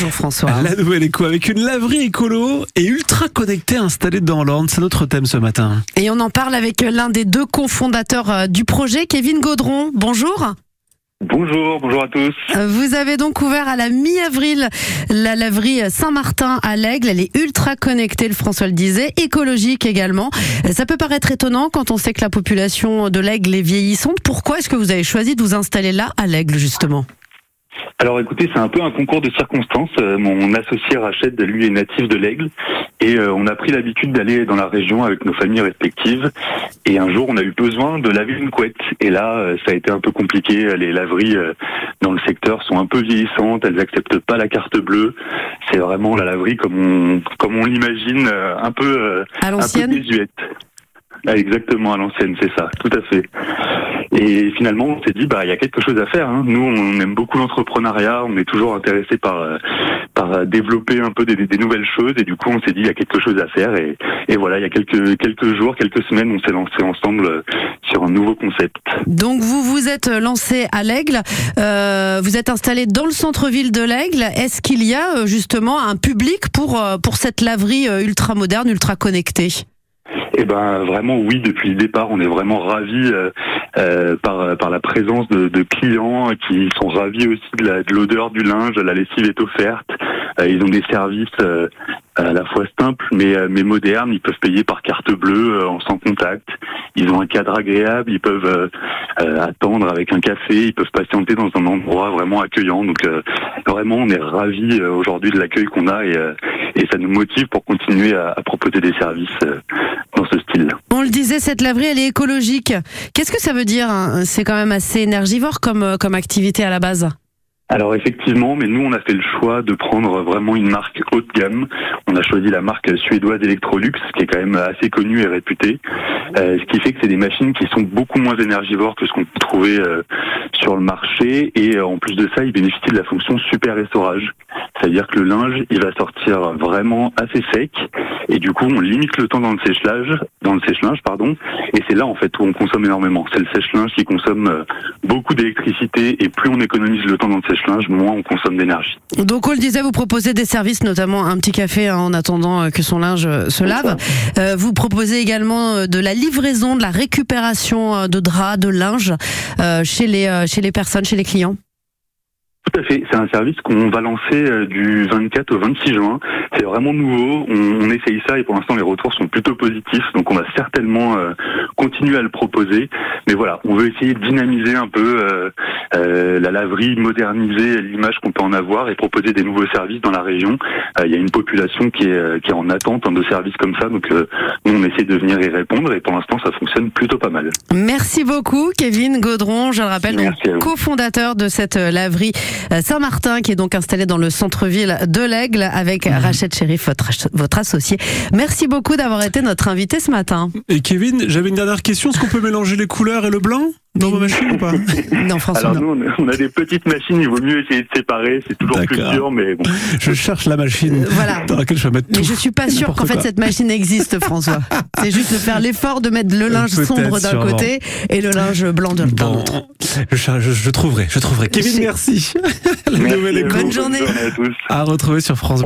Bonjour François. La nouvelle éco avec une laverie écolo et ultra connectée installée dans l'Orne. C'est notre thème ce matin. Et on en parle avec l'un des deux cofondateurs euh, du projet, Kevin Gaudron. Bonjour. Bonjour, bonjour à tous. Euh, Vous avez donc ouvert à la mi-avril la laverie Saint-Martin à l'Aigle. Elle est ultra connectée, le François le disait, écologique également. Euh, Ça peut paraître étonnant quand on sait que la population de l'Aigle est vieillissante. Pourquoi est-ce que vous avez choisi de vous installer là à l'Aigle justement? Alors écoutez, c'est un peu un concours de circonstances. Euh, Mon associé Rachid, lui, est natif de l'Aigle. Et euh, on a pris l'habitude d'aller dans la région avec nos familles respectives. Et un jour, on a eu besoin de laver une couette. Et là, euh, ça a été un peu compliqué. Les laveries dans le secteur sont un peu vieillissantes. Elles acceptent pas la carte bleue. C'est vraiment la laverie comme on, comme on l'imagine, un peu, À un peu l'ancienne? désuète. Ah, exactement, à l'ancienne, c'est ça, tout à fait. Et finalement, on s'est dit, bah, il y a quelque chose à faire. hein. Nous, on aime beaucoup l'entrepreneuriat, on est toujours intéressé par euh, par euh, développer un peu des, des nouvelles choses. Et du coup, on s'est dit, il y a quelque chose à faire. Et, et voilà, il y a quelques quelques jours, quelques semaines, on s'est lancé ensemble euh, sur un nouveau concept. Donc vous vous êtes lancé à l'Aigle, Euh, vous êtes installé dans le centre-ville de l'Aigle. Est-ce qu'il y a justement un public pour, pour cette laverie ultra moderne, ultra connectée? Eh ben vraiment oui, depuis le départ, on est vraiment ravis euh, euh, par par la présence de, clients qui sont ravis aussi de la- de l'odeur du linge. La lessive est offerte. Euh, ils ont des services à la fois simples mais euh, mais modernes. Ils peuvent payer par carte bleue euh, en sans contact. Ils ont un cadre agréable. Ils peuvent euh, euh, attendre avec un café. Ils peuvent patienter dans un endroit vraiment accueillant. Donc euh, vraiment, on est ravis aujourd'hui de l'accueil qu'on a et et ça nous motive pour continuer à, à proposer des services dans ce style. On le disait, cette laverie, elle est écologique. Qu'est-ce que ça veut dire hein? C'est quand même assez énergivore comme, comme activité à la base. Alors effectivement, mais nous on a fait le choix de prendre vraiment une marque haut de gamme. On a choisi la marque suédoise Electrolux, qui est quand même assez connue et réputée. Euh, ce qui fait que c'est des machines qui sont beaucoup moins énergivores que ce qu'on peut trouver euh, sur le marché. Et euh, en plus de ça, ils bénéficient de la fonction super essorage. C'est-à-dire que le linge, il va sortir vraiment assez sec. Et du coup, on limite le temps dans le sèche-linge, dans le sèche-linge, pardon. Et c'est là en fait où on consomme énormément. C'est le sèche-linge qui consomme beaucoup d'électricité. Et plus on économise le temps dans le sèche-linge, moins on consomme d'énergie. Donc on le disait, vous proposez des services, notamment un petit café hein, en attendant euh, que son linge euh, se lave. Euh, vous proposez également euh, de la livraison, de la récupération de draps, de linge euh, chez, les, euh, chez les personnes, chez les clients? Tout à fait. C'est un service qu'on va lancer euh, du 24 au 26 juin. C'est vraiment nouveau. On, on essaye ça et pour l'instant les retours sont plutôt positifs. Donc on va certainement euh, continuer à le proposer. Mais voilà, on veut essayer de dynamiser un peu euh, euh, la laverie, moderniser l'image qu'on peut en avoir et proposer des nouveaux services dans la région. Euh, Il y a une population qui est, euh, qui est en attente hein, de services comme ça. Donc euh, nous on essaie de venir y répondre et pour l'instant ça fonctionne plutôt pas mal. Merci beaucoup, Kevin Gaudron. Je le rappelle, cofondateur de cette laverie Saint-Martin, qui est donc installée dans le centre-ville de l'Aigle, avec Rachel Chérif, votre, votre associé. Merci beaucoup d'avoir été notre invité ce matin. Et Kevin, j'avais une dernière question. Est-ce qu'on peut mélanger les couleurs et le blanc? Dans vos machines ou pas Non, François, Alors non. nous on a, des petites machines. Il vaut mieux essayer de séparer. C'est toujours plus dur, mais bon. Je cherche la machine Euh, voilà. dans laquelle je vais mettre tout. Mais je suis pas sûre n'importe qu'en fait cette machine existe, François. C'est juste de faire l'effort de mettre le linge Peut-être, sombre d'un côté et le linge blanc de- d'un Bon, autre. je, je, je trouverai, je trouverai. Kevin, merci. la nouvelle éco vous. Bonne journée. à tous. à retrouver sur France